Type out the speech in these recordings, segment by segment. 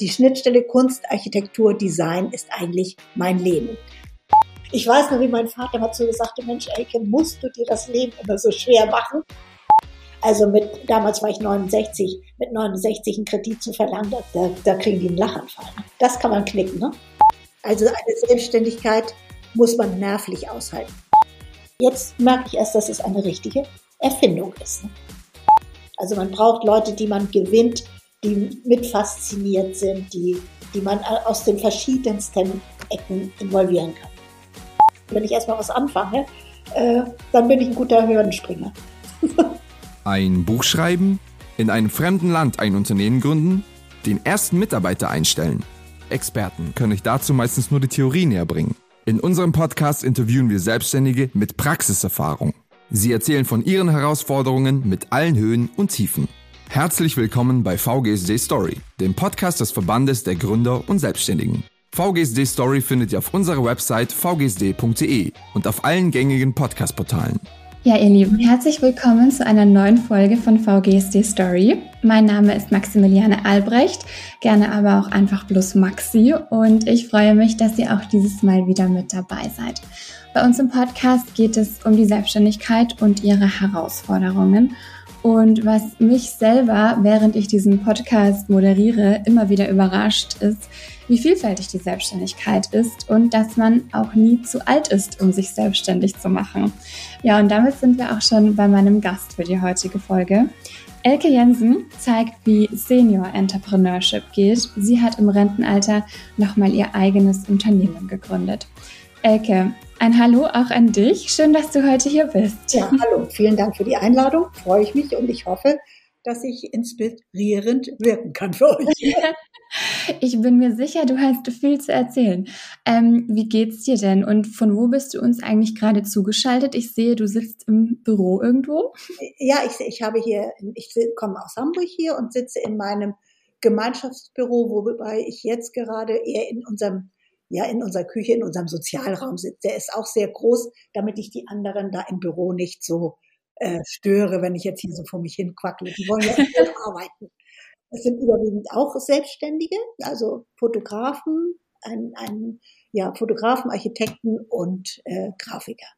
Die Schnittstelle Kunst, Architektur, Design ist eigentlich mein Leben. Ich weiß noch, wie mein Vater mal zu mir sagte, Mensch, Elke, musst du dir das Leben immer so schwer machen? Also mit, damals war ich 69, mit 69 einen Kredit zu verlangen, da, da kriegen die einen Lachanfall. Das kann man knicken, ne? Also eine Selbstständigkeit muss man nervlich aushalten. Jetzt merke ich erst, dass es eine richtige Erfindung ist. Ne? Also man braucht Leute, die man gewinnt, die mit fasziniert sind, die, die man aus den verschiedensten Ecken involvieren kann. Wenn ich erstmal was anfange, äh, dann bin ich ein guter Hürdenspringer. ein Buch schreiben, in einem fremden Land ein Unternehmen gründen, den ersten Mitarbeiter einstellen. Experten können euch dazu meistens nur die Theorie näher bringen. In unserem Podcast interviewen wir Selbstständige mit Praxiserfahrung. Sie erzählen von ihren Herausforderungen mit allen Höhen und Tiefen. Herzlich willkommen bei VGSD Story, dem Podcast des Verbandes der Gründer und Selbstständigen. VGSD Story findet ihr auf unserer Website vgsd.de und auf allen gängigen Podcast-Portalen. Ja, ihr Lieben, herzlich willkommen zu einer neuen Folge von VGSD Story. Mein Name ist Maximiliane Albrecht, gerne aber auch einfach bloß Maxi und ich freue mich, dass ihr auch dieses Mal wieder mit dabei seid. Bei uns im Podcast geht es um die Selbstständigkeit und ihre Herausforderungen und was mich selber, während ich diesen Podcast moderiere, immer wieder überrascht ist, wie vielfältig die Selbstständigkeit ist und dass man auch nie zu alt ist, um sich selbstständig zu machen. Ja, und damit sind wir auch schon bei meinem Gast für die heutige Folge. Elke Jensen zeigt, wie Senior Entrepreneurship geht. Sie hat im Rentenalter nochmal ihr eigenes Unternehmen gegründet. Elke, ein Hallo auch an dich. Schön, dass du heute hier bist. Ja, hallo. Vielen Dank für die Einladung. Freue ich mich und ich hoffe, dass ich inspirierend wirken kann für euch. Ich bin mir sicher, du hast viel zu erzählen. Ähm, wie geht's dir denn und von wo bist du uns eigentlich gerade zugeschaltet? Ich sehe, du sitzt im Büro irgendwo. Ja, ich, ich habe hier, ich komme aus Hamburg hier und sitze in meinem Gemeinschaftsbüro, wobei ich jetzt gerade eher in unserem ja in unserer Küche, in unserem Sozialraum sitzt. Der ist auch sehr groß, damit ich die anderen da im Büro nicht so äh, störe, wenn ich jetzt hier so vor mich hin quackle. Die wollen ja arbeiten. Es sind überwiegend auch Selbstständige, also Fotografen, ein, ein ja, Fotografen, Architekten und äh, Grafiker.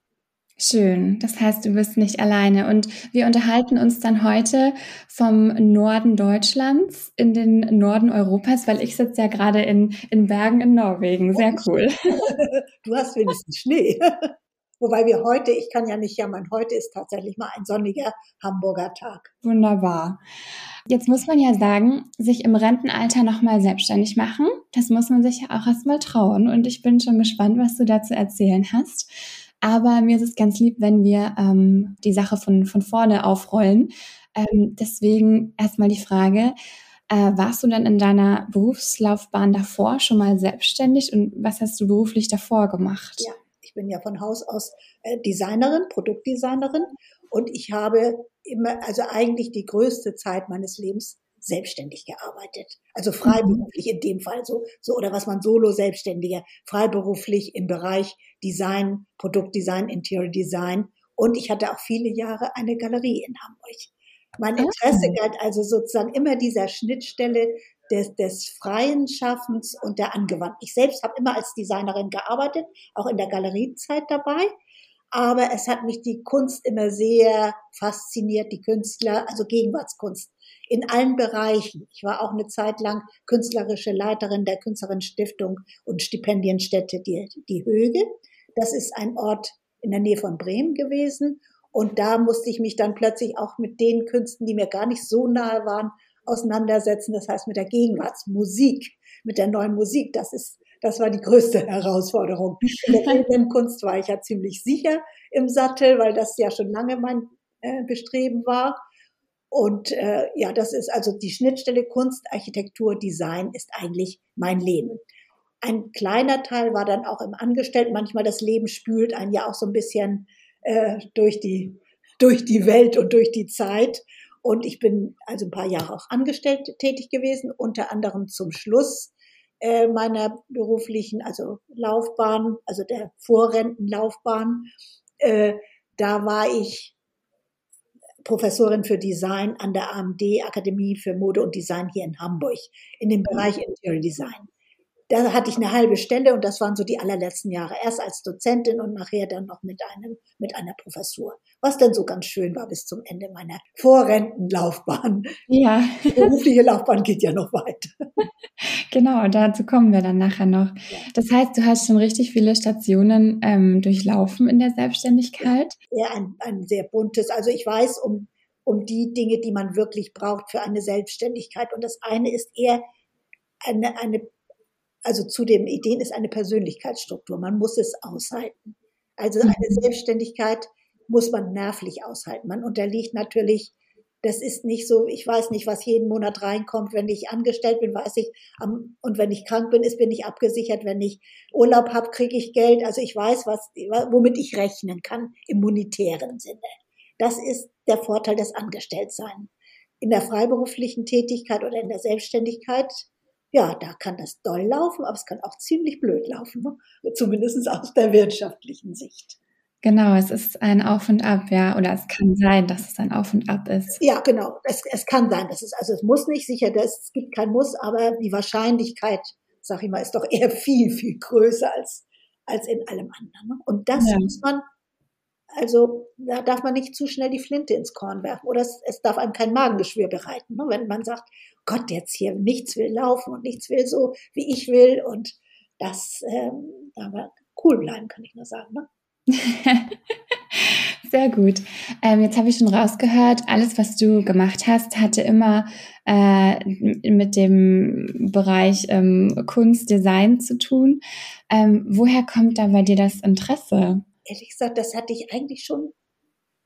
Schön. Das heißt, du bist nicht alleine. Und wir unterhalten uns dann heute vom Norden Deutschlands in den Norden Europas, weil ich sitze ja gerade in, in Bergen in Norwegen. Sehr cool. Du hast wenigstens Schnee. Wobei wir heute, ich kann ja nicht jammern, heute ist tatsächlich mal ein sonniger Hamburger Tag. Wunderbar. Jetzt muss man ja sagen, sich im Rentenalter nochmal selbstständig machen, das muss man sich ja auch erstmal trauen. Und ich bin schon gespannt, was du dazu erzählen hast. Aber mir ist es ganz lieb, wenn wir ähm, die Sache von, von vorne aufrollen. Ähm, deswegen erstmal die Frage, äh, warst du denn in deiner Berufslaufbahn davor schon mal selbstständig und was hast du beruflich davor gemacht? Ja, ich bin ja von Haus aus äh, Designerin, Produktdesignerin und ich habe immer, also eigentlich die größte Zeit meines Lebens selbstständig gearbeitet. Also freiberuflich in dem Fall so, so oder was man solo selbstständiger, freiberuflich im Bereich Design, Produktdesign, Interior Design. Und ich hatte auch viele Jahre eine Galerie in Hamburg. Mein ah. Interesse galt also sozusagen immer dieser Schnittstelle des, des freien Schaffens und der Angewandten. Ich selbst habe immer als Designerin gearbeitet, auch in der Galeriezeit dabei. Aber es hat mich die Kunst immer sehr fasziniert, die Künstler, also Gegenwartskunst in allen Bereichen. Ich war auch eine Zeit lang künstlerische Leiterin der Künstlerinnenstiftung und Stipendienstätte die, die Höge. Das ist ein Ort in der Nähe von Bremen gewesen. Und da musste ich mich dann plötzlich auch mit den Künsten, die mir gar nicht so nahe waren, auseinandersetzen. Das heißt mit der Gegenwartsmusik, mit der neuen Musik. Das ist, das war die größte Herausforderung. In der bildenden Kunst war ich ja ziemlich sicher im Sattel, weil das ja schon lange mein äh, Bestreben war. Und äh, ja, das ist also die Schnittstelle Kunst, Architektur, Design ist eigentlich mein Leben. Ein kleiner Teil war dann auch im Angestellten. Manchmal das Leben spült einen ja auch so ein bisschen äh, durch die durch die Welt und durch die Zeit. Und ich bin also ein paar Jahre auch angestellt tätig gewesen, unter anderem zum Schluss äh, meiner beruflichen, also Laufbahn, also der Vorrentenlaufbahn. Äh, da war ich Professorin für Design an der AMD Akademie für Mode und Design hier in Hamburg in dem Bereich Interior Design. Da hatte ich eine halbe Stelle und das waren so die allerletzten Jahre. Erst als Dozentin und nachher dann noch mit einem, mit einer Professur. Was dann so ganz schön war bis zum Ende meiner Vorrentenlaufbahn. Ja. Die berufliche Laufbahn geht ja noch weiter. Genau, dazu kommen wir dann nachher noch. Das heißt, du hast schon richtig viele Stationen ähm, durchlaufen in der Selbstständigkeit. Ja, ein, ein sehr buntes. Also ich weiß um, um die Dinge, die man wirklich braucht für eine Selbstständigkeit. Und das eine ist eher eine, eine also zu den Ideen ist eine Persönlichkeitsstruktur. Man muss es aushalten. Also eine mhm. Selbstständigkeit muss man nervlich aushalten. Man unterliegt natürlich, das ist nicht so, ich weiß nicht, was jeden Monat reinkommt. Wenn ich angestellt bin, weiß ich, und wenn ich krank bin, ist, bin ich abgesichert. Wenn ich Urlaub habe, kriege ich Geld. Also ich weiß, was, womit ich rechnen kann im monetären Sinne. Das ist der Vorteil des Angestelltseins. In der freiberuflichen Tätigkeit oder in der Selbstständigkeit ja, da kann das doll laufen, aber es kann auch ziemlich blöd laufen, ne? zumindest aus der wirtschaftlichen Sicht. Genau, es ist ein Auf und Ab, ja, oder es kann sein, dass es ein Auf und Ab ist. Ja, genau, es, es kann sein, dass es, also es muss nicht sicher, dass, es gibt kein Muss, aber die Wahrscheinlichkeit, sag ich mal, ist doch eher viel, viel größer als, als in allem anderen. Ne? Und das ja. muss man also da darf man nicht zu schnell die Flinte ins Korn werfen oder es, es darf einem kein Magengeschwür bereiten. Ne? Wenn man sagt, Gott, jetzt hier nichts will laufen und nichts will so, wie ich will und das, ähm, wir cool bleiben, kann ich nur sagen. Ne? Sehr gut. Ähm, jetzt habe ich schon rausgehört, alles, was du gemacht hast, hatte immer äh, mit dem Bereich ähm, Kunst, Design zu tun. Ähm, woher kommt da bei dir das Interesse? Ehrlich gesagt, das hatte ich eigentlich schon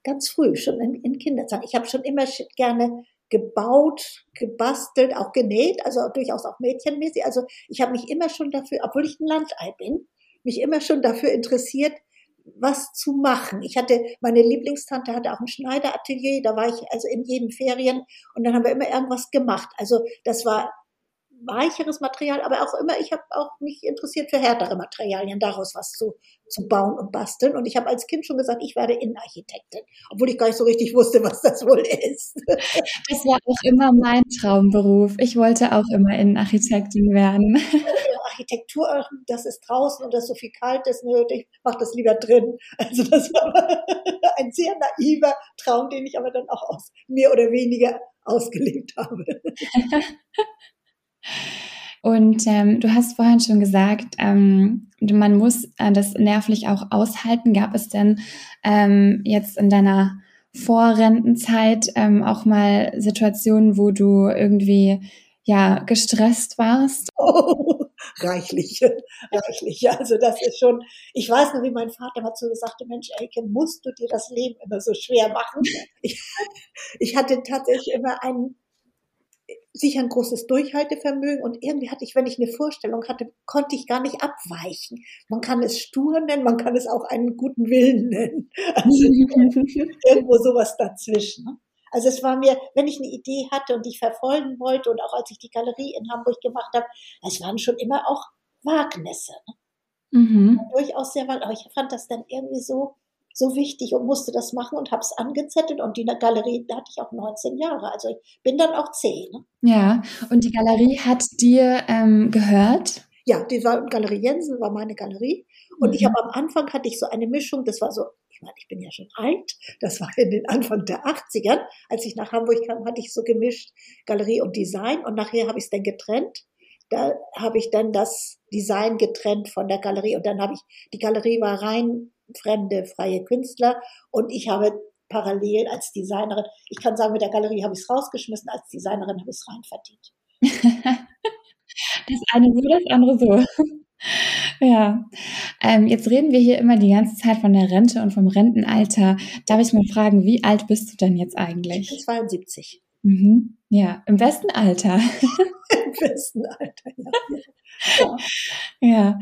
ganz früh, schon in, in Kinderzeit. Ich habe schon immer gerne gebaut, gebastelt, auch genäht, also durchaus auch mädchenmäßig. Also ich habe mich immer schon dafür, obwohl ich ein Landei bin, mich immer schon dafür interessiert, was zu machen. Ich hatte, meine Lieblingstante hatte auch ein Schneideratelier, da war ich also in jeden Ferien und dann haben wir immer irgendwas gemacht. Also das war weicheres Material, aber auch immer, ich habe auch mich interessiert für härtere Materialien, daraus was zu, zu bauen und basteln. Und ich habe als Kind schon gesagt, ich werde Innenarchitektin, obwohl ich gar nicht so richtig wusste, was das wohl ist. Das war auch immer mein Traumberuf. Ich wollte auch immer Innenarchitektin werden. Architektur, das ist draußen und das ist so viel kalt ist, nö, ich mache das lieber drin. Also das war ein sehr naiver Traum, den ich aber dann auch aus mehr oder weniger ausgelebt habe. Und ähm, du hast vorhin schon gesagt, ähm, man muss äh, das nervlich auch aushalten. Gab es denn ähm, jetzt in deiner Vorrentenzeit ähm, auch mal Situationen, wo du irgendwie ja gestresst warst? Oh, reichlich, reichlich. Also das ist schon. Ich weiß noch, wie mein Vater mal zu sagte: Mensch, Elke, musst du dir das Leben immer so schwer machen? Ich, ich hatte tatsächlich immer einen sicher ein großes Durchhaltevermögen und irgendwie hatte ich, wenn ich eine Vorstellung hatte, konnte ich gar nicht abweichen. Man kann es stur nennen, man kann es auch einen guten Willen nennen. Also irgendwo sowas dazwischen. Ne? Also es war mir, wenn ich eine Idee hatte und ich verfolgen wollte und auch als ich die Galerie in Hamburg gemacht habe, es waren schon immer auch Wagnisse. Ne? Mhm. Durchaus sehr, weil, aber ich fand das dann irgendwie so, so wichtig und musste das machen und habe es angezettelt. Und die Galerie, da hatte ich auch 19 Jahre. Also ich bin dann auch 10. Ne? Ja, und die Galerie hat dir ähm, gehört? Ja, die war Galerie Jensen, war meine Galerie. Und mhm. ich habe am Anfang hatte ich so eine Mischung, das war so, ich meine, ich bin ja schon alt, das war in den Anfang der 80ern. Als ich nach Hamburg kam, hatte ich so gemischt Galerie und Design und nachher habe ich es dann getrennt. Da habe ich dann das Design getrennt von der Galerie und dann habe ich, die Galerie war rein fremde, freie Künstler. Und ich habe parallel als Designerin, ich kann sagen, mit der Galerie habe ich es rausgeschmissen, als Designerin habe ich es rein verdient. das eine so, das andere so. Ja, ähm, jetzt reden wir hier immer die ganze Zeit von der Rente und vom Rentenalter. Darf ich mal fragen, wie alt bist du denn jetzt eigentlich? Ich bin 72. Mhm. Ja, im besten Alter. Im besten Alter, ja. Ja, ja.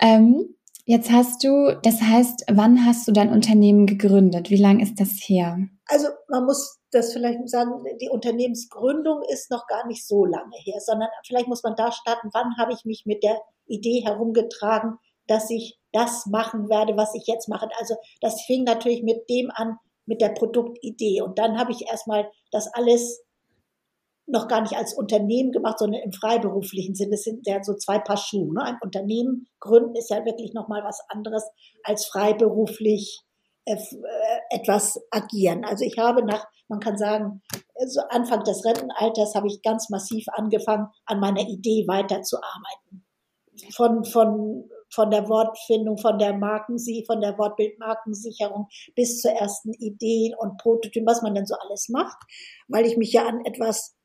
Ähm, Jetzt hast du, das heißt, wann hast du dein Unternehmen gegründet? Wie lange ist das her? Also man muss das vielleicht sagen, die Unternehmensgründung ist noch gar nicht so lange her, sondern vielleicht muss man da starten, wann habe ich mich mit der Idee herumgetragen, dass ich das machen werde, was ich jetzt mache. Also das fing natürlich mit dem an, mit der Produktidee. Und dann habe ich erstmal das alles noch gar nicht als Unternehmen gemacht, sondern im freiberuflichen Sinne. Das sind ja so zwei Paar Schuhe. Ne? Ein Unternehmen gründen ist ja wirklich nochmal was anderes als freiberuflich äh, äh, etwas agieren. Also ich habe nach, man kann sagen, so Anfang des Rentenalters habe ich ganz massiv angefangen, an meiner Idee weiterzuarbeiten. Von, von, von der Wortfindung, von der Markensie, von der Wortbildmarkensicherung bis zur ersten Ideen und Prototypen, was man denn so alles macht, weil ich mich ja an etwas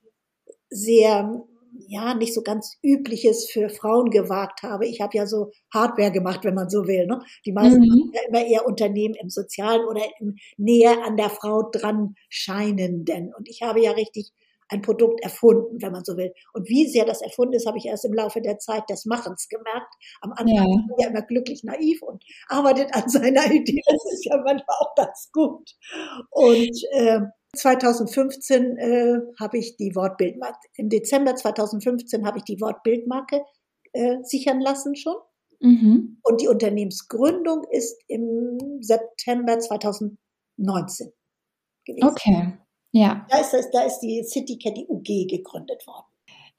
sehr ja nicht so ganz übliches für Frauen gewagt habe. Ich habe ja so Hardware gemacht, wenn man so will. Ne? Die meisten mhm. ja immer eher Unternehmen im Sozialen oder im näher an der Frau dran scheinenden. Und ich habe ja richtig ein Produkt erfunden, wenn man so will. Und wie sehr das erfunden ist, habe ich erst im Laufe der Zeit des Machens gemerkt. Am Anfang ja. man ja immer glücklich naiv und arbeitet an seiner Idee. Das ist ja manchmal auch ganz gut. Und äh, 2015 äh, habe ich die Wortbildmarke, im Dezember 2015 habe ich die Wortbildmarke äh, sichern lassen schon. Mhm. Und die Unternehmensgründung ist im September 2019 gewesen. Okay, ja. Da ist, das, da ist die City Caddy UG gegründet worden.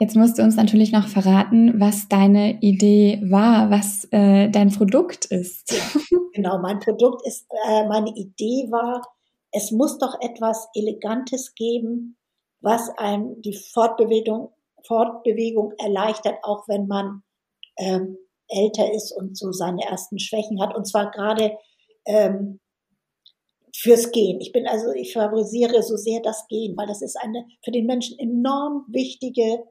Jetzt musst du uns natürlich noch verraten, was deine Idee war, was äh, dein Produkt ist. Ja, genau, mein Produkt ist, äh, meine Idee war, es muss doch etwas Elegantes geben, was einem die Fortbewegung, Fortbewegung erleichtert, auch wenn man ähm, älter ist und so seine ersten Schwächen hat. Und zwar gerade ähm, fürs Gehen. Ich bin also, ich favorisiere so sehr das Gehen, weil das ist eine für den Menschen enorm wichtige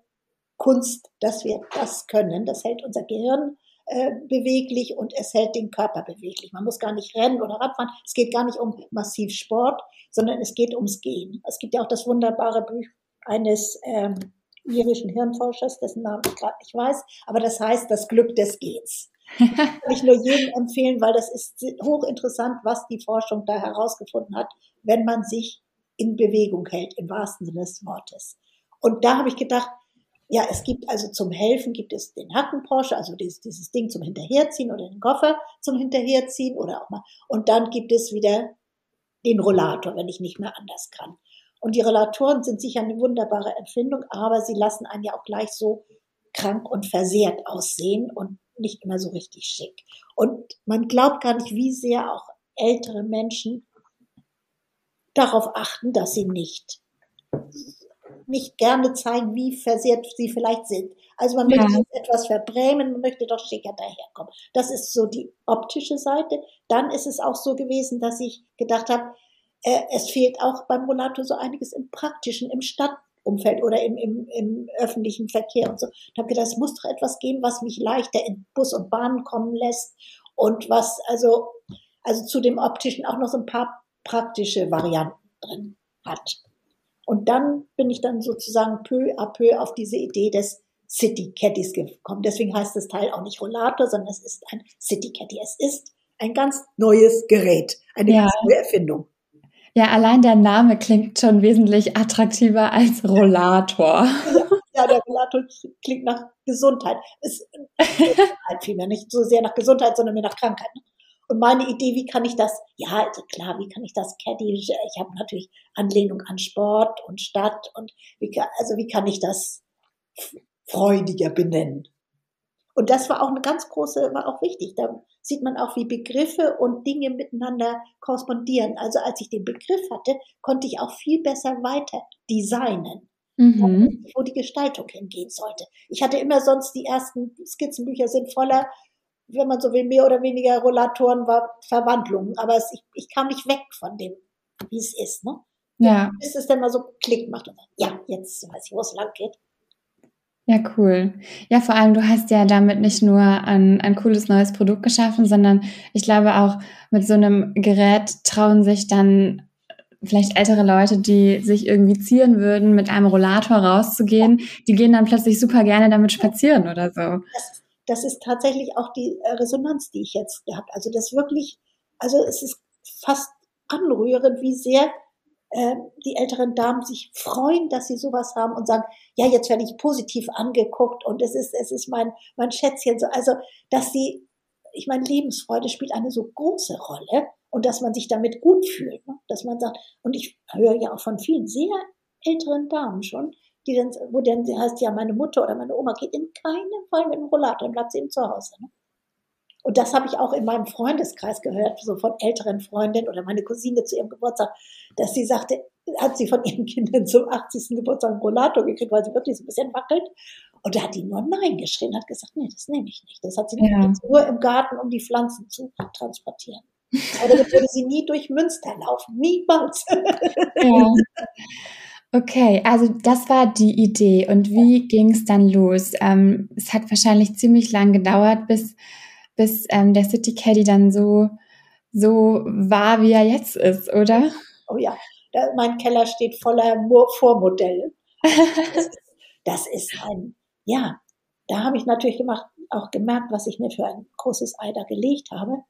Kunst, dass wir das können. Das hält unser Gehirn äh, beweglich und es hält den Körper beweglich. Man muss gar nicht rennen oder Radfahren. Es geht gar nicht um massiv Sport, sondern es geht ums Gehen. Es gibt ja auch das wunderbare Buch eines ähm, irischen Hirnforschers, dessen Namen ich gerade nicht weiß, aber das heißt das Glück des Gehens. kann ich nur jedem empfehlen, weil das ist hochinteressant, was die Forschung da herausgefunden hat, wenn man sich in Bewegung hält, im wahrsten Sinne des Wortes. Und da habe ich gedacht, ja, es gibt also zum Helfen gibt es den Hackenporsche, also dieses, dieses Ding zum Hinterherziehen oder den Koffer zum Hinterherziehen oder auch mal. Und dann gibt es wieder den Rollator, wenn ich nicht mehr anders kann. Und die Rollatoren sind sicher eine wunderbare Empfindung, aber sie lassen einen ja auch gleich so krank und versehrt aussehen und nicht immer so richtig schick. Und man glaubt gar nicht, wie sehr auch ältere Menschen darauf achten, dass sie nicht nicht gerne zeigen, wie versehrt sie vielleicht sind. Also man ja. möchte etwas verbrämen, man möchte doch schicker daherkommen. Das ist so die optische Seite. Dann ist es auch so gewesen, dass ich gedacht habe, äh, es fehlt auch beim Rollator so einiges im praktischen, im Stadtumfeld oder im, im, im öffentlichen Verkehr und so. Ich habe gedacht, es muss doch etwas geben, was mich leichter in Bus und Bahn kommen lässt und was also, also zu dem optischen auch noch so ein paar praktische Varianten drin hat. Und dann bin ich dann sozusagen peu à peu auf diese Idee des City Caddies gekommen. Deswegen heißt das Teil auch nicht Rollator, sondern es ist ein City Caddy. Es ist ein ganz neues Gerät, eine ja. neue Erfindung. Ja, allein der Name klingt schon wesentlich attraktiver als Rollator. Ja, der Rollator klingt nach Gesundheit. Es halt vielmehr nicht so sehr nach Gesundheit, sondern mehr nach Krankheit. Und meine Idee, wie kann ich das, ja, also klar, wie kann ich das Caddy, ich habe natürlich Anlehnung an Sport und Stadt und wie kann, also wie kann ich das freudiger benennen? Und das war auch eine ganz große, war auch wichtig. Da sieht man auch, wie Begriffe und Dinge miteinander korrespondieren. Also als ich den Begriff hatte, konnte ich auch viel besser weiter designen. Mhm. wo die Gestaltung hingehen sollte. Ich hatte immer sonst die ersten Skizzenbücher sind voller wenn man so will, mehr oder weniger Rollatoren war Verwandlungen. Aber es, ich, ich kam nicht weg von dem, wie es ist. Ne? Ja. Bis es dann mal so Klick macht und sagt, ja, jetzt weiß ich, wo es lang geht. Ja, cool. Ja, vor allem, du hast ja damit nicht nur ein, ein cooles neues Produkt geschaffen, sondern ich glaube auch mit so einem Gerät trauen sich dann vielleicht ältere Leute, die sich irgendwie zieren würden, mit einem Rollator rauszugehen, die gehen dann plötzlich super gerne damit spazieren oder so. Das das ist tatsächlich auch die äh, Resonanz, die ich jetzt habe. Also das wirklich, also es ist fast anrührend, wie sehr äh, die älteren Damen sich freuen, dass sie sowas haben und sagen, ja, jetzt werde ich positiv angeguckt und es ist, es ist mein, mein Schätzchen so. Also, dass sie, ich meine, Lebensfreude spielt eine so große Rolle und dass man sich damit gut fühlt. Ne? Dass man sagt, und ich höre ja auch von vielen sehr älteren Damen schon, die dann, wo dann heißt, ja, meine Mutter oder meine Oma geht in keinem Fall mit dem Rollator, dann bleibt sie eben zu Hause. Ne? Und das habe ich auch in meinem Freundeskreis gehört, so von älteren Freundinnen oder meine Cousine zu ihrem Geburtstag, dass sie sagte, hat sie von ihren Kindern zum 80. Geburtstag einen Rollator gekriegt, weil sie wirklich so ein bisschen wackelt. Und da hat die nur Nein geschrien, hat gesagt, nee, das nehme ich nicht. Das hat sie ja. nur im Garten, um die Pflanzen zu transportieren. Oder würde sie nie durch Münster laufen, niemals. Ja. Okay, also das war die Idee. Und wie ging es dann los? Ähm, es hat wahrscheinlich ziemlich lang gedauert, bis, bis ähm, der City Caddy dann so, so war, wie er jetzt ist, oder? Oh ja, da, mein Keller steht voller Vormodelle. Das, das ist ein, ja, da habe ich natürlich gemacht, auch gemerkt, was ich mir für ein großes Ei da gelegt habe.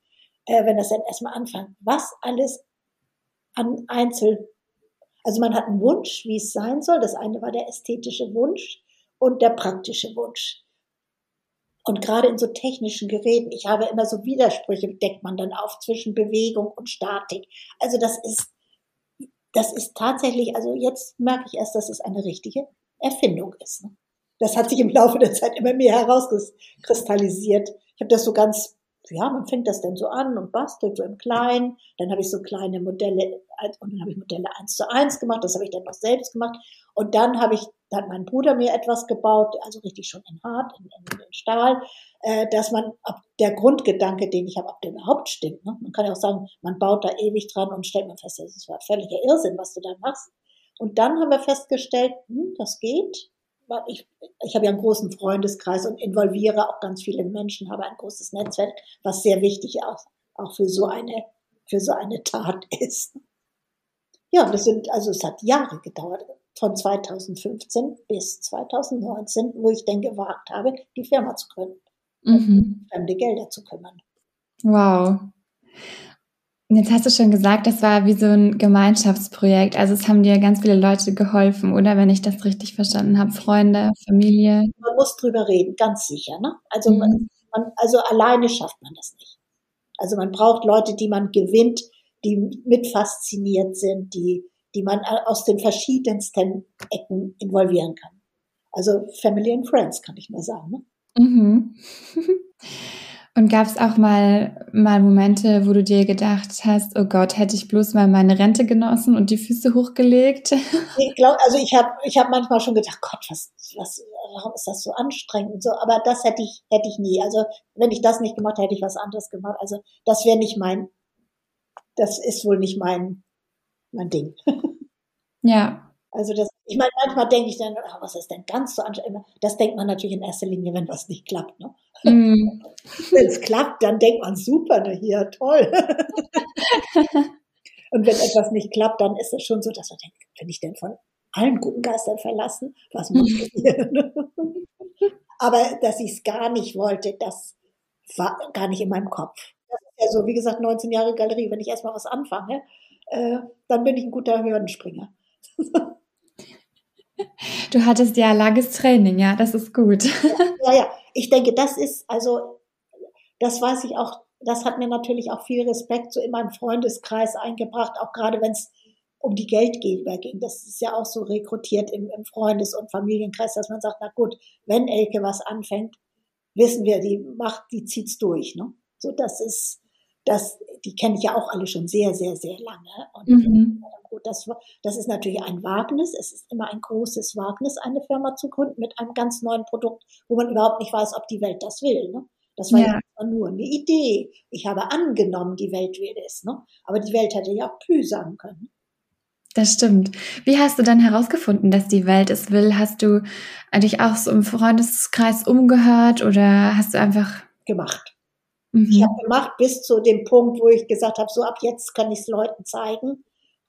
Äh, wenn das dann erstmal anfängt, was alles an Einzel also man hat einen Wunsch, wie es sein soll. Das eine war der ästhetische Wunsch und der praktische Wunsch. Und gerade in so technischen Geräten, ich habe immer so Widersprüche, deckt man dann auf zwischen Bewegung und Statik. Also das ist, das ist tatsächlich, also jetzt merke ich erst, dass es eine richtige Erfindung ist. Ne? Das hat sich im Laufe der Zeit immer mehr herauskristallisiert. Ich habe das so ganz ja, man fängt das dann so an und bastelt so im Kleinen. Dann habe ich so kleine Modelle und dann habe ich Modelle eins zu eins gemacht. Das habe ich dann noch selbst gemacht. Und dann habe ich, dann hat mein Bruder mir etwas gebaut, also richtig schon in Hart, in, in, in Stahl, äh, dass man, ob der Grundgedanke, den ich habe, ob der überhaupt stimmt. Ne? Man kann ja auch sagen, man baut da ewig dran und stellt man fest, das war völliger Irrsinn, was du da machst. Und dann haben wir festgestellt, hm, das geht ich, ich habe ja einen großen Freundeskreis und involviere auch ganz viele Menschen, habe ein großes Netzwerk, was sehr wichtig auch, auch für so eine, für so eine Tat ist. Ja, das sind, also es hat Jahre gedauert, von 2015 bis 2019, wo ich dann gewagt habe, die Firma zu gründen, mhm. fremde Gelder zu kümmern. Wow. Jetzt hast du schon gesagt, das war wie so ein Gemeinschaftsprojekt. Also es haben dir ganz viele Leute geholfen, oder wenn ich das richtig verstanden habe, Freunde, Familie. Man muss drüber reden, ganz sicher. Ne? Also, mhm. man, man, also alleine schafft man das nicht. Also man braucht Leute, die man gewinnt, die mit fasziniert sind, die, die man aus den verschiedensten Ecken involvieren kann. Also Family and Friends, kann ich nur sagen. Ne? Mhm. Und gab es auch mal, mal Momente, wo du dir gedacht hast, oh Gott, hätte ich bloß mal meine Rente genossen und die Füße hochgelegt? Ich glaube, also ich habe ich hab manchmal schon gedacht, Gott, was, was, warum ist das so anstrengend und so. Aber das hätte ich, hätte ich nie. Also wenn ich das nicht gemacht hätte, hätte ich was anderes gemacht. Also das wäre nicht mein, das ist wohl nicht mein, mein Ding. Ja. Also das, ich meine, manchmal denke ich dann, oh, was ist denn ganz so anstrengend? Das denkt man natürlich in erster Linie, wenn was nicht klappt. Ne? Mm. wenn es klappt, dann denkt man, super, ne, hier, toll. Und wenn etwas nicht klappt, dann ist es schon so, dass man denkt, bin ich denn von allen guten Geistern verlassen? Was muss ich hier? Aber dass ich es gar nicht wollte, das war gar nicht in meinem Kopf. Das ist ja so, wie gesagt, 19 Jahre Galerie. Wenn ich erstmal was anfange, äh, dann bin ich ein guter Hürdenspringer. Du hattest ja langes Training, ja, das ist gut. Ja, ja, ich denke, das ist, also, das weiß ich auch, das hat mir natürlich auch viel Respekt so in meinem Freundeskreis eingebracht, auch gerade wenn es um die Geldgeber ging. Das ist ja auch so rekrutiert im, im Freundes- und Familienkreis, dass man sagt, na gut, wenn Elke was anfängt, wissen wir, die macht, die zieht's durch, ne? So, das ist, das, die kenne ich ja auch alle schon sehr, sehr, sehr lange. Und mhm. gut, das, das ist natürlich ein Wagnis. Es ist immer ein großes Wagnis, eine Firma zu gründen mit einem ganz neuen Produkt, wo man überhaupt nicht weiß, ob die Welt das will. Ne? Das war ja. ja nur eine Idee. Ich habe angenommen, die Welt will es. Ne? Aber die Welt hätte ja auch Pü sagen können. Das stimmt. Wie hast du dann herausgefunden, dass die Welt es will? Hast du dich auch so im Freundeskreis umgehört oder hast du einfach gemacht? Mhm. Ich habe gemacht bis zu dem Punkt, wo ich gesagt habe, so ab jetzt kann ich es Leuten zeigen.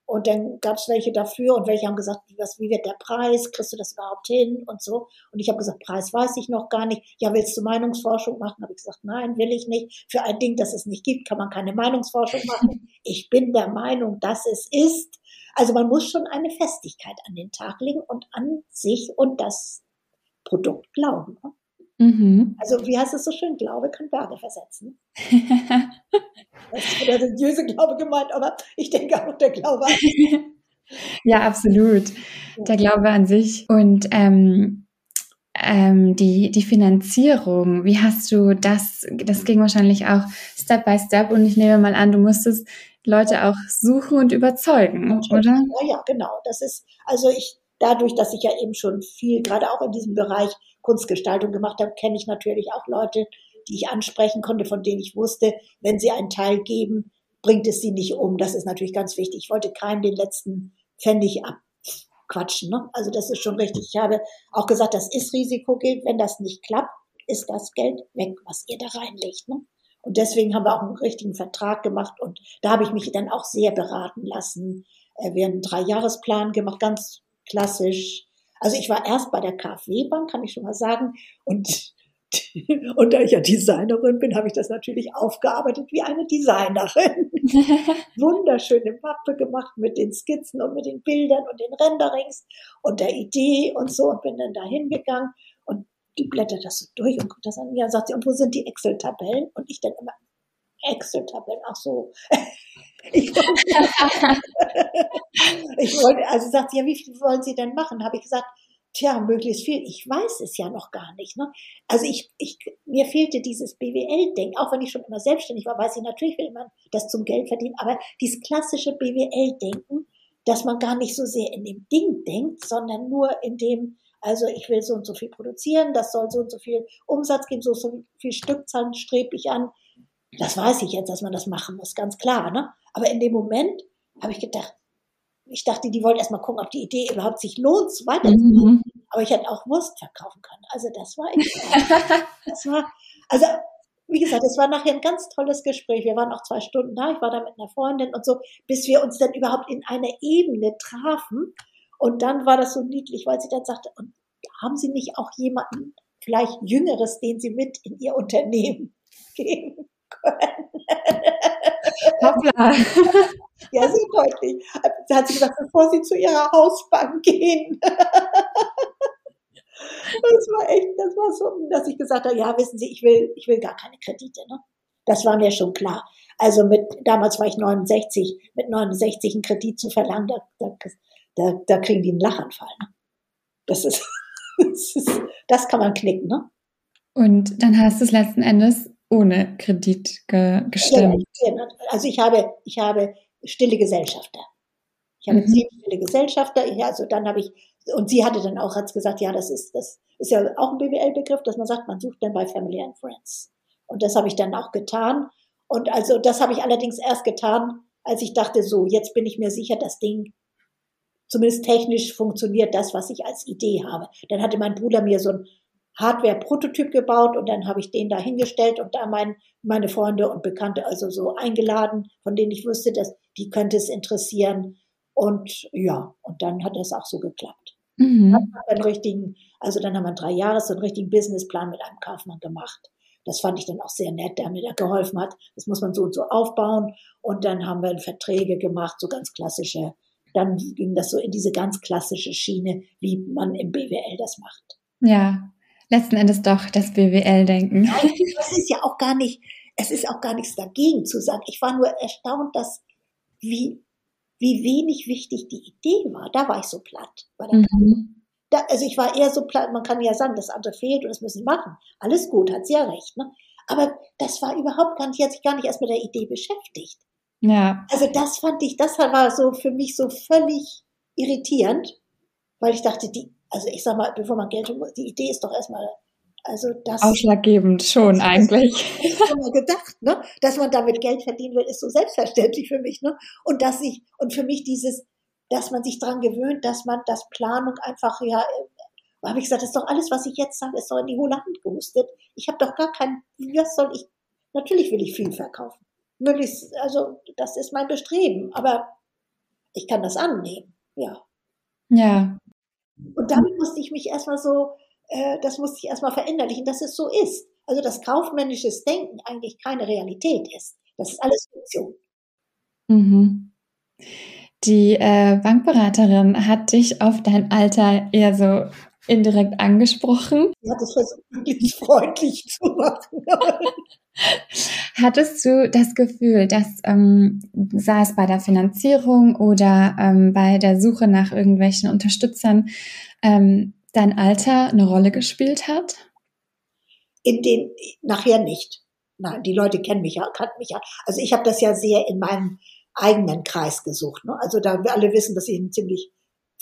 Und dann gab es welche dafür und welche haben gesagt, was, wie wird der Preis? Kriegst du das überhaupt hin? Und so. Und ich habe gesagt, Preis weiß ich noch gar nicht. Ja, willst du Meinungsforschung machen? Habe ich gesagt, nein, will ich nicht. Für ein Ding, das es nicht gibt, kann man keine Meinungsforschung machen. Ich bin der Meinung, dass es ist. Also man muss schon eine Festigkeit an den Tag legen und an sich und das Produkt glauben. Ne? Mhm. Also wie heißt es so schön, Glaube kann Berge versetzen. das ist der religiöse Glaube gemeint, aber ich denke auch der Glaube. ja, absolut. Der Glaube an sich. Und ähm, ähm, die, die Finanzierung, wie hast du das, das ging wahrscheinlich auch Step by Step und ich nehme mal an, du musstest Leute auch suchen und überzeugen, Natürlich. oder? Ja, ja, genau. Das ist, also ich, dadurch, dass ich ja eben schon viel, gerade auch in diesem Bereich Kunstgestaltung gemacht habe, kenne ich natürlich auch Leute, die ich ansprechen konnte, von denen ich wusste, wenn sie einen Teil geben, bringt es sie nicht um. Das ist natürlich ganz wichtig. Ich wollte keinem den letzten Pfennig abquatschen. Ne? Also das ist schon richtig. Ich habe auch gesagt, das ist Risikogeld. Wenn das nicht klappt, ist das Geld weg, was ihr da reinlegt. Ne? Und deswegen haben wir auch einen richtigen Vertrag gemacht und da habe ich mich dann auch sehr beraten lassen. Äh, wir haben einen Dreijahresplan gemacht, ganz klassisch. Also ich war erst bei der KfW-Bank, kann ich schon mal sagen. Und, und da ich ja Designerin bin, habe ich das natürlich aufgearbeitet wie eine Designerin. Wunderschöne Mappe gemacht mit den Skizzen und mit den Bildern und den Renderings und der Idee und so und bin dann da hingegangen und die blättert das so durch und guckt das an. Ja, sagt sie, und wo sind die Excel-Tabellen? Und ich dann immer, Excel-Tabellen, ach so. Ich wollte, ich wollte, also sagt sie, ja, wie viel wollen Sie denn machen? Habe ich gesagt, tja, möglichst viel. Ich weiß es ja noch gar nicht. Ne? Also ich, ich, mir fehlte dieses BWL-Denken. Auch wenn ich schon immer selbstständig war, weiß ich natürlich, will man das zum Geld verdienen. Aber dieses klassische BWL-Denken, dass man gar nicht so sehr in dem Ding denkt, sondern nur in dem, also ich will so und so viel produzieren, das soll so und so viel Umsatz geben, so so viel Stückzahlen strebe ich an. Das weiß ich jetzt, dass man das machen muss, ganz klar. Ne? Aber in dem Moment habe ich gedacht, ich dachte, die wollten erstmal gucken, ob die Idee überhaupt sich lohnt, weiterzumachen. Mhm. Aber ich hätte auch Wurst verkaufen können. Also das war das war, also wie gesagt, es war nachher ein ganz tolles Gespräch. Wir waren auch zwei Stunden da. Ich war da mit einer Freundin und so, bis wir uns dann überhaupt in einer Ebene trafen. Und dann war das so niedlich, weil sie dann sagte, und haben Sie nicht auch jemanden, vielleicht Jüngeres, den Sie mit in Ihr Unternehmen geben können? Hoppla. Ja, sehr deutlich. Da hat sie gesagt, bevor Sie zu Ihrer Hausbank gehen. Das war echt, das war so, dass ich gesagt habe, ja, wissen Sie, ich will, ich will gar keine Kredite, ne? Das war mir schon klar. Also mit, damals war ich 69, mit 69 einen Kredit zu verlangen, da, da, da, kriegen die einen Lachanfall, ne? Das ist, das ist, das kann man knicken, ne? Und dann hast du es letzten Endes ohne Kredit ge gestimmt. Also ich habe, ich habe stille Gesellschafter. Ich habe mhm. zehn stille Gesellschafter. Ja, also dann habe ich, und sie hatte dann auch, hat gesagt, ja, das ist, das ist ja auch ein BWL-Begriff, dass man sagt, man sucht dann bei Family and Friends. Und das habe ich dann auch getan. Und also das habe ich allerdings erst getan, als ich dachte, so, jetzt bin ich mir sicher, das Ding zumindest technisch funktioniert das, was ich als Idee habe. Dann hatte mein Bruder mir so ein Hardware-Prototyp gebaut und dann habe ich den da hingestellt und da mein, meine Freunde und Bekannte also so eingeladen, von denen ich wusste, dass die könnte es interessieren. Und ja, und dann hat es auch so geklappt. Mhm. Dann einen richtigen, also dann haben wir drei Jahre so einen richtigen Businessplan mit einem Kaufmann gemacht. Das fand ich dann auch sehr nett, der mir da geholfen hat. Das muss man so und so aufbauen. Und dann haben wir Verträge gemacht, so ganz klassische. Dann ging das so in diese ganz klassische Schiene, wie man im BWL das macht. Ja, letzten Endes doch das BWL-Denken. Das ist ja auch gar nicht, es ist auch gar nichts dagegen zu sagen. Ich war nur erstaunt, dass wie, wie wenig wichtig die Idee war. Da war ich so platt. Mhm. Da, also ich war eher so platt, man kann ja sagen, das andere fehlt und das müssen sie machen. Alles gut, hat sie ja recht. Ne? Aber das war überhaupt gar nicht, hat sich gar nicht erst mit der Idee beschäftigt. Ja. Also das fand ich, das war so für mich so völlig irritierend, weil ich dachte, die, also ich sag mal, bevor man Geld die Idee ist doch erstmal, also das. Ausschlaggebend schon das, eigentlich. Ich habe mir gedacht, ne, dass man damit Geld verdienen will, ist so selbstverständlich für mich, ne? Und dass ich, und für mich dieses, dass man sich dran gewöhnt, dass man das Planung einfach, ja, äh, habe ich gesagt, das ist doch alles, was ich jetzt sage, ist doch in die hohle Hand gehustet. Ich habe doch gar kein, was soll ich, natürlich will ich viel verkaufen. Möglichst, also das ist mein Bestreben, aber ich kann das annehmen, ja. Ja, und damit musste ich mich erstmal so, äh, das musste ich erstmal verinnerlichen, dass es so ist. Also dass kaufmännisches Denken eigentlich keine Realität ist. Das ist alles Fiktion. Mhm. Die äh, Bankberaterin hat dich auf dein Alter eher so indirekt angesprochen. Sie hat es versucht, wirklich freundlich zu machen. Hattest du das Gefühl, dass ähm, sei es bei der Finanzierung oder ähm, bei der Suche nach irgendwelchen Unterstützern ähm, dein Alter eine Rolle gespielt hat? In den nachher nicht. Nein, die Leute kennen mich ja, kannten mich ja. Also ich habe das ja sehr in meinem eigenen Kreis gesucht. Ne? Also da wir alle wissen, dass ich ein ziemlich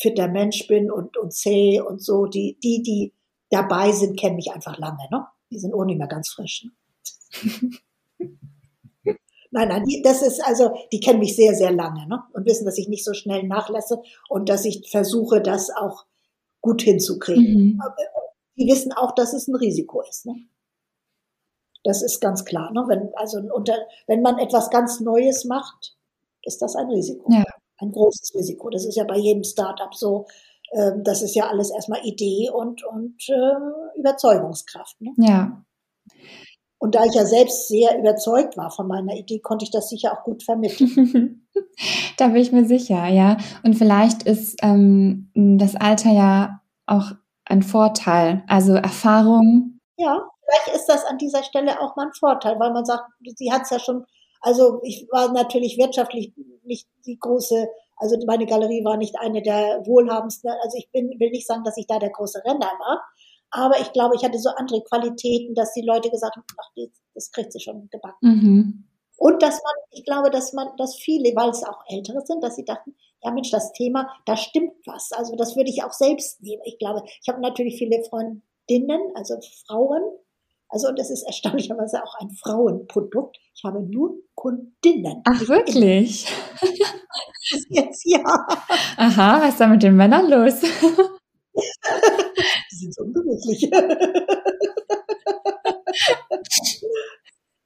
fitter Mensch bin und, und zäh und so. Die, die, die dabei sind, kennen mich einfach lange. Ne? Die sind auch nicht mehr ganz frisch. Ne? Nein, nein, die, das ist also, die kennen mich sehr, sehr lange ne? und wissen, dass ich nicht so schnell nachlasse und dass ich versuche, das auch gut hinzukriegen. Mhm. Die wissen auch, dass es ein Risiko ist. Ne? Das ist ganz klar. Ne? Wenn, also unter, wenn man etwas ganz Neues macht, ist das ein Risiko. Ja. Ein großes Risiko. Das ist ja bei jedem Startup so. Ähm, das ist ja alles erstmal Idee und, und äh, Überzeugungskraft. Ne? Ja. Und da ich ja selbst sehr überzeugt war von meiner Idee, konnte ich das sicher auch gut vermitteln. da bin ich mir sicher, ja. Und vielleicht ist ähm, das Alter ja auch ein Vorteil, also Erfahrung. Ja, vielleicht ist das an dieser Stelle auch mal ein Vorteil, weil man sagt, sie hat es ja schon, also ich war natürlich wirtschaftlich nicht die große, also meine Galerie war nicht eine der wohlhabendsten, also ich bin, will nicht sagen, dass ich da der große Renner war, aber ich glaube, ich hatte so andere Qualitäten, dass die Leute gesagt haben, ach, das kriegt sie schon gebacken. Mhm. Und dass man, ich glaube, dass man, dass viele, weil es auch Ältere sind, dass sie dachten, ja Mensch, das Thema, da stimmt was. Also das würde ich auch selbst nehmen. Ich glaube, ich habe natürlich viele Freundinnen, also Frauen. Also und das ist erstaunlicherweise auch ein Frauenprodukt. Ich habe nur Kundinnen. Ach wirklich? Jetzt ja. Aha, was ist da mit den Männern los? Die sind so ungemütlich.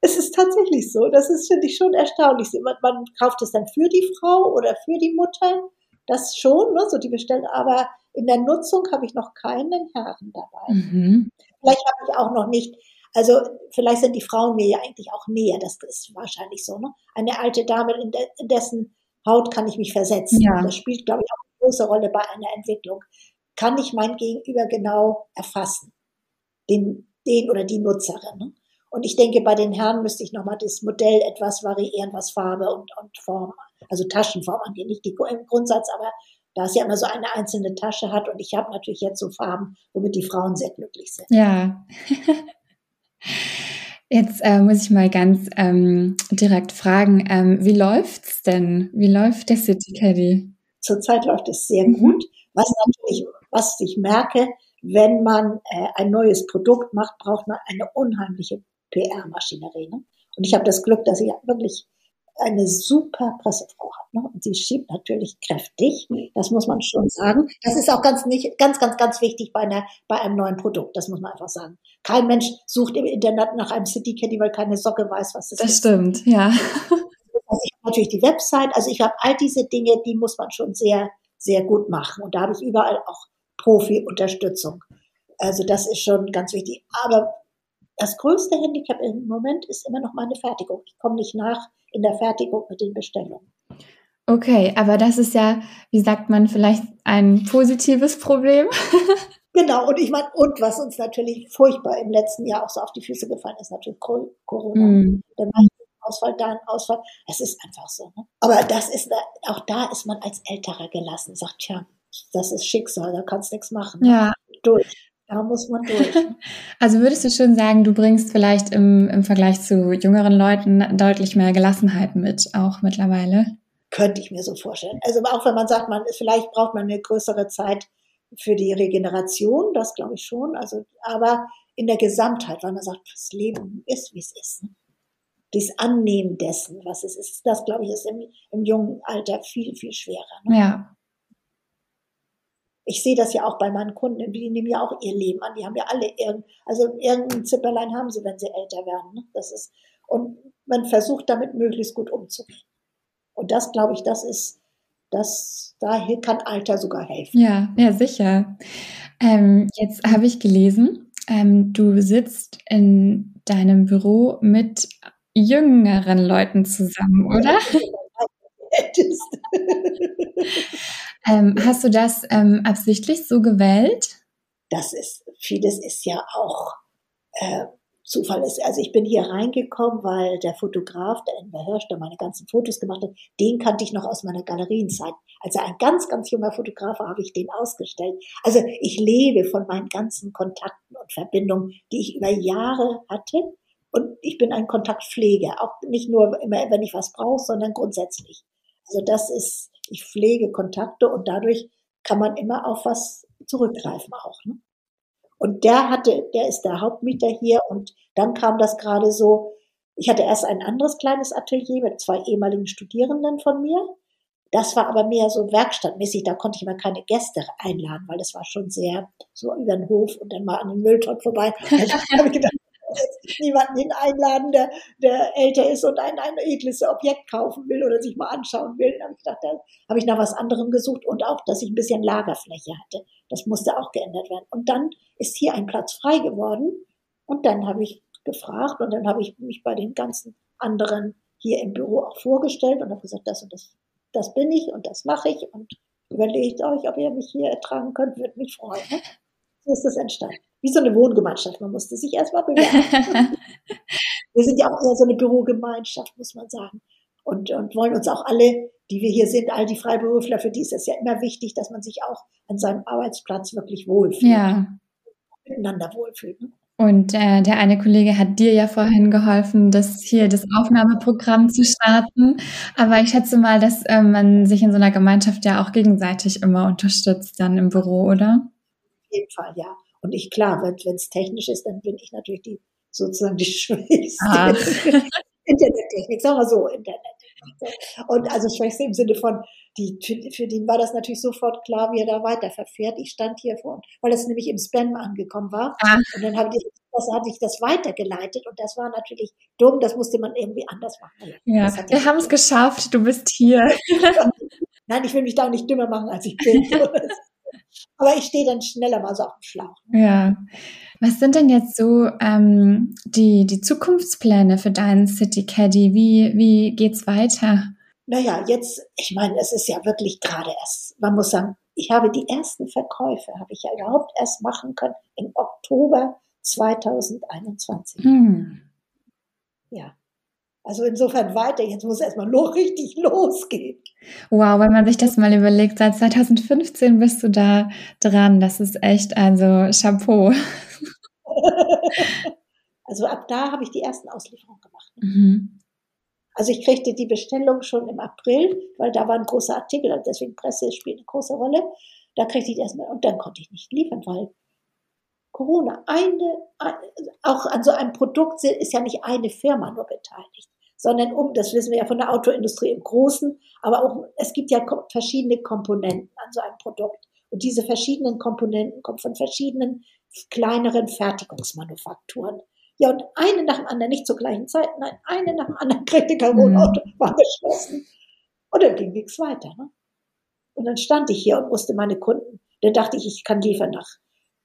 es ist tatsächlich so. Das ist, finde ich, schon erstaunlich. Man, man, kauft es dann für die Frau oder für die Mutter. Das schon, ne, so die bestellen. Aber in der Nutzung habe ich noch keinen Herren dabei. Mhm. Vielleicht habe ich auch noch nicht, also vielleicht sind die Frauen mir ja eigentlich auch näher. Das ist wahrscheinlich so. Ne? Eine alte Dame, in, de, in dessen Haut kann ich mich versetzen. Ja. Das spielt, glaube ich, auch eine große Rolle bei einer Entwicklung kann ich mein Gegenüber genau erfassen, den, den oder die Nutzerin. Ne? Und ich denke, bei den Herren müsste ich nochmal das Modell etwas variieren, was Farbe und, und Form, also Taschenform angeht, nicht die, im Grundsatz, aber da es ja immer so eine einzelne Tasche hat und ich habe natürlich jetzt so Farben, womit die Frauen sehr glücklich sind. Ja. Jetzt äh, muss ich mal ganz ähm, direkt fragen, ähm, wie läuft's denn? Wie läuft der City Caddy? Zurzeit läuft es sehr mhm. gut, was natürlich was ich merke, wenn man äh, ein neues Produkt macht, braucht man eine unheimliche PR-Maschinerie. Ne? Und ich habe das Glück, dass ich wirklich eine super Pressefrau habe. Ne? Und sie schiebt natürlich kräftig, das muss man schon sagen. Das ist auch ganz, nicht, ganz, ganz, ganz wichtig bei, einer, bei einem neuen Produkt, das muss man einfach sagen. Kein Mensch sucht im Internet nach einem City Caddy, weil keine Socke weiß, was das, das ist. Das stimmt, ja. Also ich habe natürlich die Website, also ich habe all diese Dinge, die muss man schon sehr, sehr gut machen. Und da habe ich überall auch Profi-Unterstützung. Also das ist schon ganz wichtig. Aber das größte Handicap im Moment ist immer noch meine Fertigung. Ich komme nicht nach in der Fertigung mit den Bestellungen. Okay, aber das ist ja, wie sagt man, vielleicht ein positives Problem. genau, und ich meine, und was uns natürlich furchtbar im letzten Jahr auch so auf die Füße gefallen ist, natürlich Corona. Mm. Der Ausfall, da ein Ausfall. Es ist einfach so. Ne? Aber das ist, auch da ist man als Älterer gelassen, sagt, tja, das ist Schicksal, da kannst du nichts machen. Ja. Durch. Da muss man durch. Also würdest du schon sagen, du bringst vielleicht im, im Vergleich zu jüngeren Leuten deutlich mehr Gelassenheit mit, auch mittlerweile? Könnte ich mir so vorstellen. Also auch wenn man sagt, man vielleicht braucht man eine größere Zeit für die Regeneration, das glaube ich schon. Also, aber in der Gesamtheit, weil man sagt, das Leben ist, wie es ist. Ne? Dies Annehmen dessen, was es ist, das glaube ich ist im, im jungen Alter viel, viel schwerer. Ne? Ja ich sehe das ja auch bei meinen Kunden, die nehmen ja auch ihr Leben an. Die haben ja alle irgend, also irgendein Zipperlein haben sie, wenn sie älter werden. Ne? Das ist, und man versucht damit möglichst gut umzugehen. Und das, glaube ich, das ist, das, daher kann Alter sogar helfen. Ja, ja, sicher. Ähm, jetzt habe ich gelesen, ähm, du sitzt in deinem Büro mit jüngeren Leuten zusammen, oder? ähm, hast du das ähm, absichtlich so gewählt? das ist, vieles ist ja auch äh, Zufall ist. Also ich bin hier reingekommen, weil der Fotograf, der Enver Hirsch, der meine ganzen Fotos gemacht hat, den kannte ich noch aus meiner Galerienzeit. Als er ein ganz, ganz junger Fotograf habe ich den ausgestellt. Also ich lebe von meinen ganzen Kontakten und Verbindungen, die ich über Jahre hatte. Und ich bin ein Kontaktpfleger, auch nicht nur immer, wenn ich was brauche, sondern grundsätzlich. Also das ist, ich pflege Kontakte und dadurch kann man immer auf was zurückgreifen auch. Ne? Und der hatte, der ist der Hauptmieter hier und dann kam das gerade so, ich hatte erst ein anderes kleines Atelier mit zwei ehemaligen Studierenden von mir. Das war aber mehr so werkstattmäßig, da konnte ich immer keine Gäste einladen, weil das war schon sehr so über den Hof und dann mal an den Mülltopf vorbei. Also habe ich gedacht, niemanden hin einladen, der, der älter ist und ein, ein edles Objekt kaufen will oder sich mal anschauen will. Dann habe ich gedacht, da habe ich nach was anderem gesucht und auch, dass ich ein bisschen Lagerfläche hatte. Das musste auch geändert werden. Und dann ist hier ein Platz frei geworden und dann habe ich gefragt und dann habe ich mich bei den ganzen anderen hier im Büro auch vorgestellt und habe gesagt, das und das, das bin ich und das mache ich und überlegt euch, ob ihr mich hier ertragen könnt, würde mich freuen. Ne? So ist das entstanden wie so eine Wohngemeinschaft. Man musste sich erstmal bewerben. wir sind ja auch eher so eine Bürogemeinschaft, muss man sagen. Und, und wollen uns auch alle, die wir hier sind, all die Freiberufler, für die ist es ja immer wichtig, dass man sich auch an seinem Arbeitsplatz wirklich wohlfühlt. Ja. Miteinander wohlfühlt. Ne? Und äh, der eine Kollege hat dir ja vorhin geholfen, das hier das Aufnahmeprogramm zu starten. Aber ich schätze mal, dass äh, man sich in so einer Gemeinschaft ja auch gegenseitig immer unterstützt dann im Büro, oder? Auf jeden Fall, ja. Und ich, klar, wenn es technisch ist, dann bin ich natürlich die sozusagen die Schwächste. Internettechnik, sagen wir so, Internettechnik. Und also Schwächste im Sinne von, die, für den war das natürlich sofort klar, wie er da weiter verfährt. Ich stand hier vor, weil es nämlich im Spam angekommen war. Ach. Und dann habe ich, das, hatte ich das weitergeleitet und das war natürlich dumm, das musste man irgendwie anders machen. Ja, wir haben es geschafft, du bist hier. Nein, ich will mich da auch nicht dümmer machen, als ich bin. Aber ich stehe dann schneller mal so auf dem Schlauch. Ja. Was sind denn jetzt so ähm, die, die Zukunftspläne für deinen City Caddy? Wie, wie geht's weiter? Naja, jetzt, ich meine, es ist ja wirklich gerade erst, man muss sagen, ich habe die ersten Verkäufe, habe ich ja überhaupt erst machen können im Oktober 2021. Hm. Ja. Also insofern weiter, jetzt muss erstmal noch richtig losgehen. Wow, wenn man sich das mal überlegt, seit 2015 bist du da dran. Das ist echt, also Chapeau. also ab da habe ich die ersten Auslieferungen gemacht. Mhm. Also ich kriegte die Bestellung schon im April, weil da war ein großer Artikel, und deswegen Presse spielt eine große Rolle. Da kriegte ich erstmal, und dann konnte ich nicht liefern, weil Corona, eine, auch an so einem Produkt ist ja nicht eine Firma nur beteiligt sondern um, das wissen wir ja von der Autoindustrie im Großen, aber auch, es gibt ja verschiedene Komponenten an so einem Produkt. Und diese verschiedenen Komponenten kommen von verschiedenen kleineren Fertigungsmanufakturen. Ja, und eine nach dem anderen, nicht zur gleichen Zeit, nein, eine nach dem anderen kriegte Carbon-Auto, mhm. war geschlossen. Und dann ging nichts weiter. Ne? Und dann stand ich hier und musste meine Kunden, dann dachte ich, ich kann liefern nach,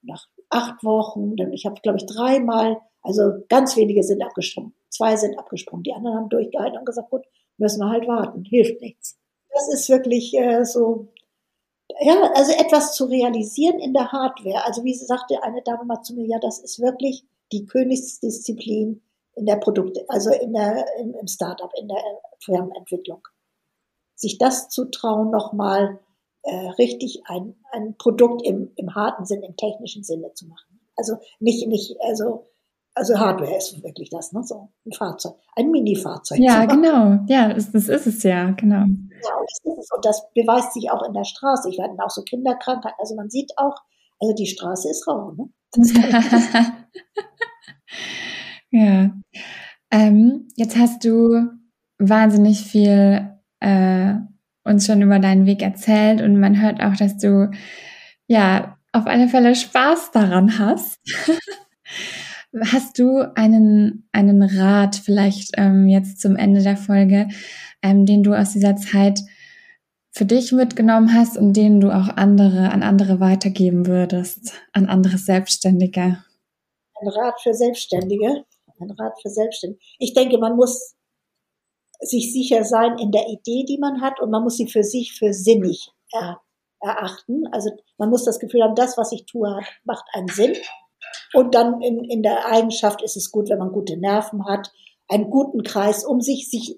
nach acht Wochen, dann, ich habe, glaube ich, dreimal, also ganz wenige sind abgesprungen. Zwei sind abgesprungen, die anderen haben durchgehalten und gesagt, gut, müssen wir halt warten, hilft nichts. Das ist wirklich äh, so, ja, also etwas zu realisieren in der Hardware. Also wie sagte eine Dame mal zu mir, ja, das ist wirklich die Königsdisziplin in der Produkte, also in der, im, im Startup, in der Firmenentwicklung. Sich das zu trauen, nochmal äh, richtig ein, ein Produkt im, im harten Sinn, im technischen Sinne zu machen. Also nicht, nicht, also also Hardware ist wirklich das, ne? So ein Fahrzeug, ein Mini-Fahrzeug. Ja, genau. Ja, das, das, ist es ja, genau. Ja, und das ist es. Und das beweist sich auch in der Straße. Ich werde auch so Kinderkrankheiten. Also man sieht auch, also die Straße ist rau, ne? ja. Ähm, jetzt hast du wahnsinnig viel äh, uns schon über deinen Weg erzählt und man hört auch, dass du ja auf alle Fälle Spaß daran hast. Hast du einen, einen Rat vielleicht ähm, jetzt zum Ende der Folge, ähm, den du aus dieser Zeit für dich mitgenommen hast und den du auch andere an andere weitergeben würdest, an andere Selbstständige? Ein Rat für Selbstständige. Ein Rat für Selbstständige. Ich denke, man muss sich sicher sein in der Idee, die man hat, und man muss sie für sich für sinnig erachten. Also man muss das Gefühl haben, das, was ich tue, macht einen Sinn. Und dann in, in der Eigenschaft ist es gut, wenn man gute Nerven hat, einen guten Kreis, um sich, sich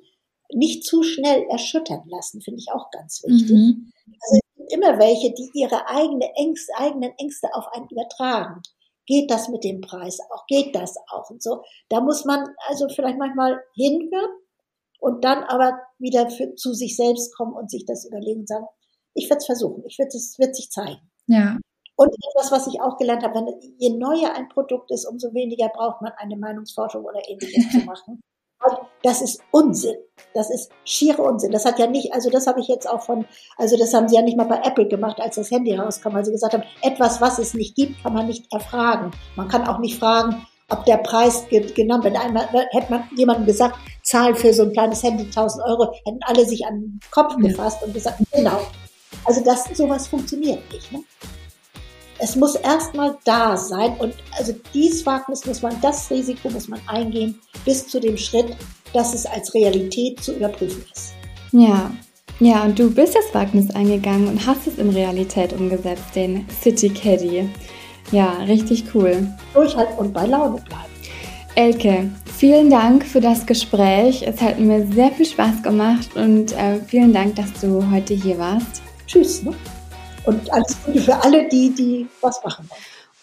nicht zu schnell erschüttern lassen, finde ich auch ganz wichtig. Mhm. Also immer welche, die ihre eigene Ängste, eigenen Ängste auf einen übertragen. Geht das mit dem Preis auch? Geht das auch? Und so. Da muss man also vielleicht manchmal hinhören und dann aber wieder für, zu sich selbst kommen und sich das überlegen und sagen, ich werde es versuchen, ich werde es wird sich zeigen. Ja. Und etwas, was ich auch gelernt habe, wenn, je neuer ein Produkt ist, umso weniger braucht man eine Meinungsforschung oder ähnliches zu machen. Das ist Unsinn. Das ist schiere Unsinn. Das hat ja nicht, also das habe ich jetzt auch von, also das haben sie ja nicht mal bei Apple gemacht, als das Handy rauskam, weil sie gesagt haben, etwas, was es nicht gibt, kann man nicht erfragen. Man kann auch nicht fragen, ob der Preis genommen wird. Einmal hätte man jemandem gesagt, Zahl für so ein kleines Handy 1000 Euro, hätten alle sich an den Kopf gefasst und gesagt, genau. Also das, sowas funktioniert nicht. Ne? Es muss erstmal da sein und also dies Wagnis muss man, das Risiko muss man eingehen bis zu dem Schritt, dass es als Realität zu überprüfen ist. Ja, ja, und du bist das Wagnis eingegangen und hast es in Realität umgesetzt, den City Caddy. Ja, richtig cool. Durchhalten und bei Laune bleiben. Elke, vielen Dank für das Gespräch. Es hat mir sehr viel Spaß gemacht und äh, vielen Dank, dass du heute hier warst. Tschüss. Ne? Und alles Gute für alle, die, die was machen.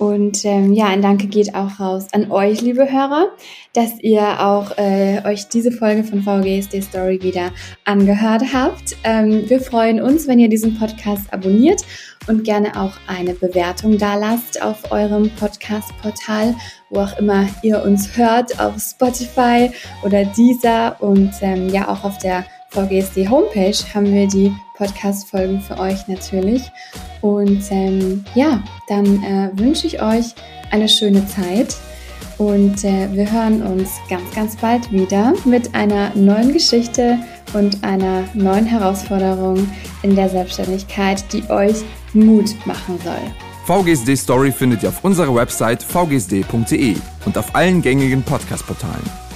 Und ähm, ja, ein Danke geht auch raus an euch, liebe Hörer, dass ihr auch äh, euch diese Folge von VGSD Story wieder angehört habt. Ähm, wir freuen uns, wenn ihr diesen Podcast abonniert und gerne auch eine Bewertung da lasst auf eurem Podcast-Portal, wo auch immer ihr uns hört, auf Spotify oder Deezer und ähm, ja auch auf der VGSD Homepage haben wir die Podcast-Folgen für euch natürlich. Und ähm, ja, dann äh, wünsche ich euch eine schöne Zeit und äh, wir hören uns ganz, ganz bald wieder mit einer neuen Geschichte und einer neuen Herausforderung in der Selbstständigkeit, die euch Mut machen soll. VGSD Story findet ihr auf unserer Website vgsd.de und auf allen gängigen Podcast-Portalen.